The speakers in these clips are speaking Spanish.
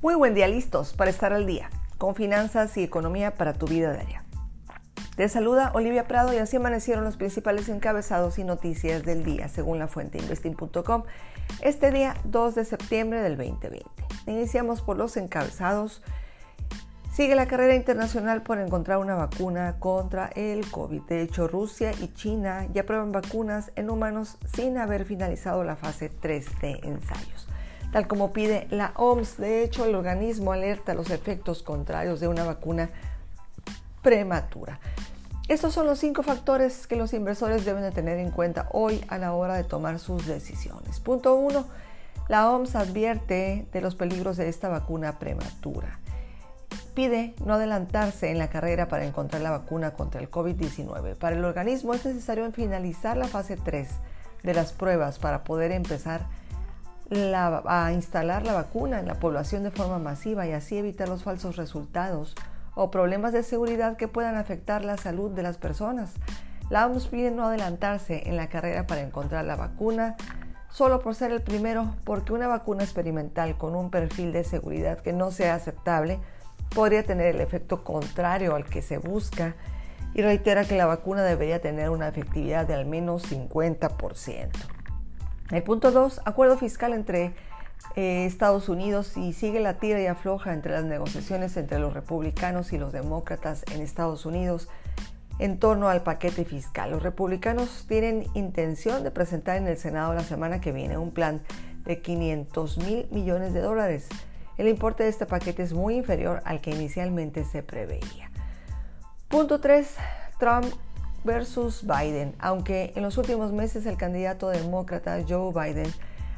Muy buen día, listos para estar al día, con finanzas y economía para tu vida diaria. Te saluda Olivia Prado y así amanecieron los principales encabezados y noticias del día, según la fuente investing.com, este día 2 de septiembre del 2020. Iniciamos por los encabezados. Sigue la carrera internacional por encontrar una vacuna contra el COVID. De hecho, Rusia y China ya prueban vacunas en humanos sin haber finalizado la fase 3 de ensayos tal como pide la OMS. De hecho, el organismo alerta los efectos contrarios de una vacuna prematura. Estos son los cinco factores que los inversores deben de tener en cuenta hoy a la hora de tomar sus decisiones. Punto 1. La OMS advierte de los peligros de esta vacuna prematura. Pide no adelantarse en la carrera para encontrar la vacuna contra el COVID-19. Para el organismo es necesario finalizar la fase 3 de las pruebas para poder empezar a instalar la vacuna en la población de forma masiva y así evitar los falsos resultados o problemas de seguridad que puedan afectar la salud de las personas. La OMS pide no adelantarse en la carrera para encontrar la vacuna solo por ser el primero, porque una vacuna experimental con un perfil de seguridad que no sea aceptable podría tener el efecto contrario al que se busca y reitera que la vacuna debería tener una efectividad de al menos 50%. El punto 2, acuerdo fiscal entre eh, Estados Unidos y sigue la tira y afloja entre las negociaciones entre los republicanos y los demócratas en Estados Unidos en torno al paquete fiscal. Los republicanos tienen intención de presentar en el Senado la semana que viene un plan de 500 mil millones de dólares. El importe de este paquete es muy inferior al que inicialmente se preveía. Punto 3. Trump versus Biden, aunque en los últimos meses el candidato demócrata Joe Biden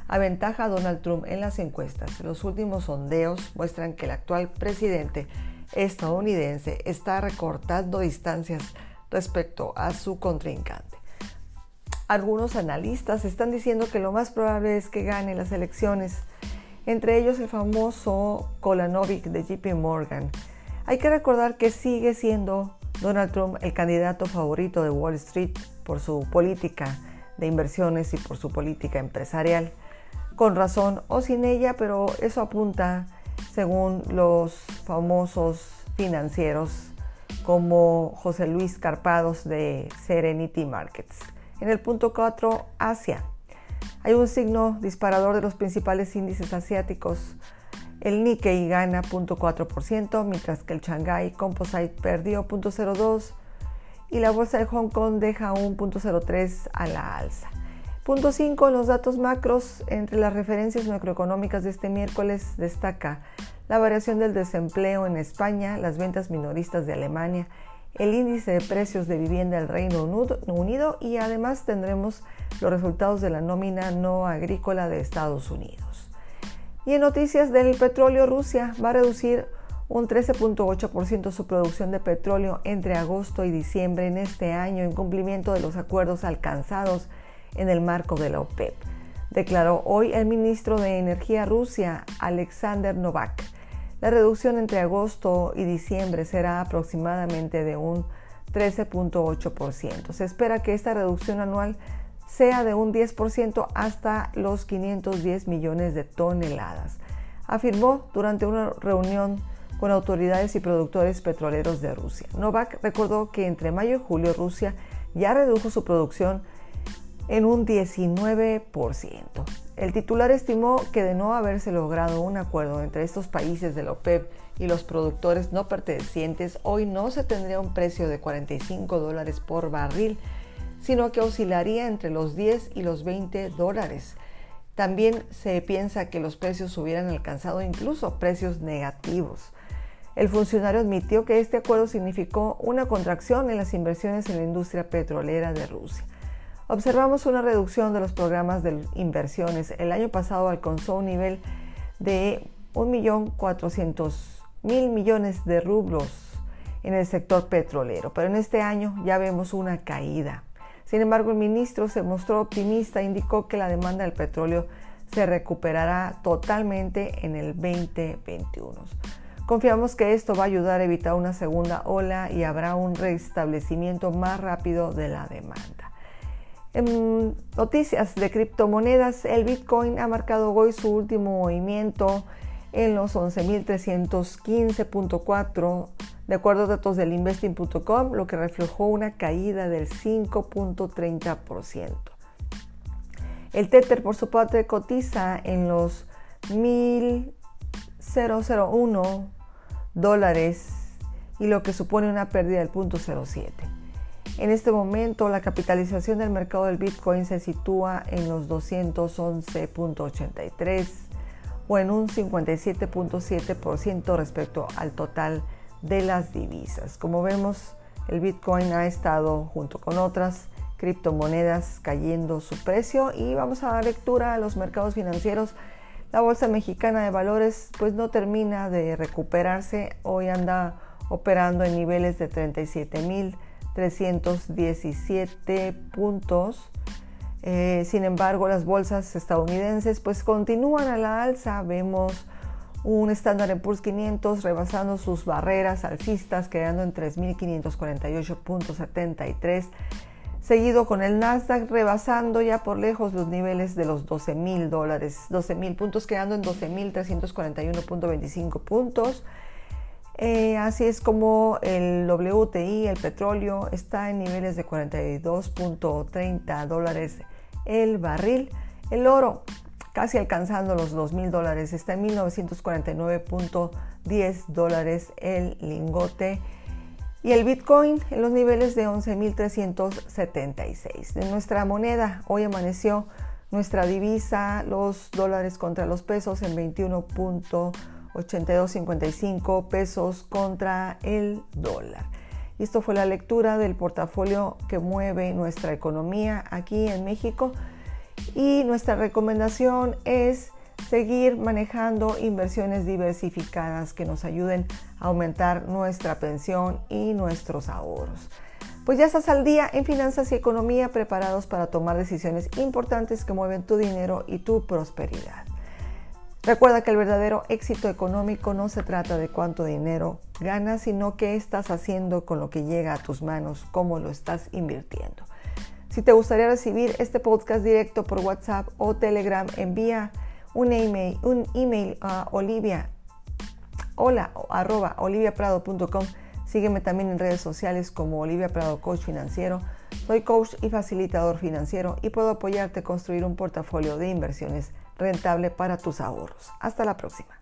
aventaja a Donald Trump en las encuestas. Los últimos sondeos muestran que el actual presidente estadounidense está recortando distancias respecto a su contrincante. Algunos analistas están diciendo que lo más probable es que gane las elecciones, entre ellos el famoso Kolanovic de JP Morgan. Hay que recordar que sigue siendo Donald Trump el candidato favorito de Wall Street por su política de inversiones y por su política empresarial. Con razón o sin ella, pero eso apunta según los famosos financieros como José Luis Carpados de Serenity Markets. En el punto 4, Asia. Hay un signo disparador de los principales índices asiáticos el Nikkei gana 0.4%, mientras que el Shanghai Composite perdió 0.02% y la bolsa de Hong Kong deja un 0.03 a la alza. Punto 5. En los datos macros, entre las referencias macroeconómicas de este miércoles destaca la variación del desempleo en España, las ventas minoristas de Alemania, el índice de precios de vivienda del Reino Unido y además tendremos los resultados de la nómina no agrícola de Estados Unidos. Y en noticias del petróleo, Rusia va a reducir un 13.8% su producción de petróleo entre agosto y diciembre en este año en cumplimiento de los acuerdos alcanzados en el marco de la OPEP, declaró hoy el ministro de Energía Rusia, Alexander Novak. La reducción entre agosto y diciembre será aproximadamente de un 13.8%. Se espera que esta reducción anual sea de un 10% hasta los 510 millones de toneladas, afirmó durante una reunión con autoridades y productores petroleros de Rusia. Novak recordó que entre mayo y julio Rusia ya redujo su producción en un 19%. El titular estimó que de no haberse logrado un acuerdo entre estos países de la OPEP y los productores no pertenecientes, hoy no se tendría un precio de 45 dólares por barril, sino que oscilaría entre los 10 y los 20 dólares. También se piensa que los precios hubieran alcanzado incluso precios negativos. El funcionario admitió que este acuerdo significó una contracción en las inversiones en la industria petrolera de Rusia. Observamos una reducción de los programas de inversiones. El año pasado alcanzó un nivel de 1.400.000 millones de rublos en el sector petrolero, pero en este año ya vemos una caída. Sin embargo, el ministro se mostró optimista e indicó que la demanda del petróleo se recuperará totalmente en el 2021. Confiamos que esto va a ayudar a evitar una segunda ola y habrá un restablecimiento más rápido de la demanda. En noticias de criptomonedas, el Bitcoin ha marcado hoy su último movimiento en los 11.315.4 de acuerdo a datos del investing.com, lo que reflejó una caída del 5.30%. El Tether por su parte cotiza en los 1.001 dólares y lo que supone una pérdida del 0.07. En este momento la capitalización del mercado del Bitcoin se sitúa en los 211.83 o en un 57.7% respecto al total de las divisas. Como vemos, el Bitcoin ha estado junto con otras criptomonedas cayendo su precio y vamos a dar lectura a los mercados financieros. La Bolsa Mexicana de Valores pues no termina de recuperarse, hoy anda operando en niveles de 37.317 puntos. Eh, sin embargo, las bolsas estadounidenses pues continúan a la alza. Vemos un Standard Poor's 500 rebasando sus barreras alcistas, quedando en 3.548.73, seguido con el Nasdaq rebasando ya por lejos los niveles de los 12 mil dólares, 12 mil puntos, quedando en 12.341.25 puntos. Eh, así es como el WTI, el petróleo, está en niveles de 42.30 dólares el barril. El oro casi alcanzando los 2 mil dólares. Está en 1949.10 dólares el lingote. Y el Bitcoin en los niveles de 11.376. De nuestra moneda, hoy amaneció nuestra divisa, los dólares contra los pesos en 21.8255 pesos contra el dólar. Y esto fue la lectura del portafolio que mueve nuestra economía aquí en México y nuestra recomendación es seguir manejando inversiones diversificadas que nos ayuden a aumentar nuestra pensión y nuestros ahorros. Pues ya estás al día en finanzas y economía preparados para tomar decisiones importantes que mueven tu dinero y tu prosperidad. Recuerda que el verdadero éxito económico no se trata de cuánto dinero ganas, sino qué estás haciendo con lo que llega a tus manos, cómo lo estás invirtiendo. Si te gustaría recibir este podcast directo por WhatsApp o Telegram, envía un email, a olivia, hola, oliviaprado.com. Sígueme también en redes sociales como Olivia Prado Coach Financiero. Soy coach y facilitador financiero y puedo apoyarte a construir un portafolio de inversiones rentable para tus ahorros. Hasta la próxima.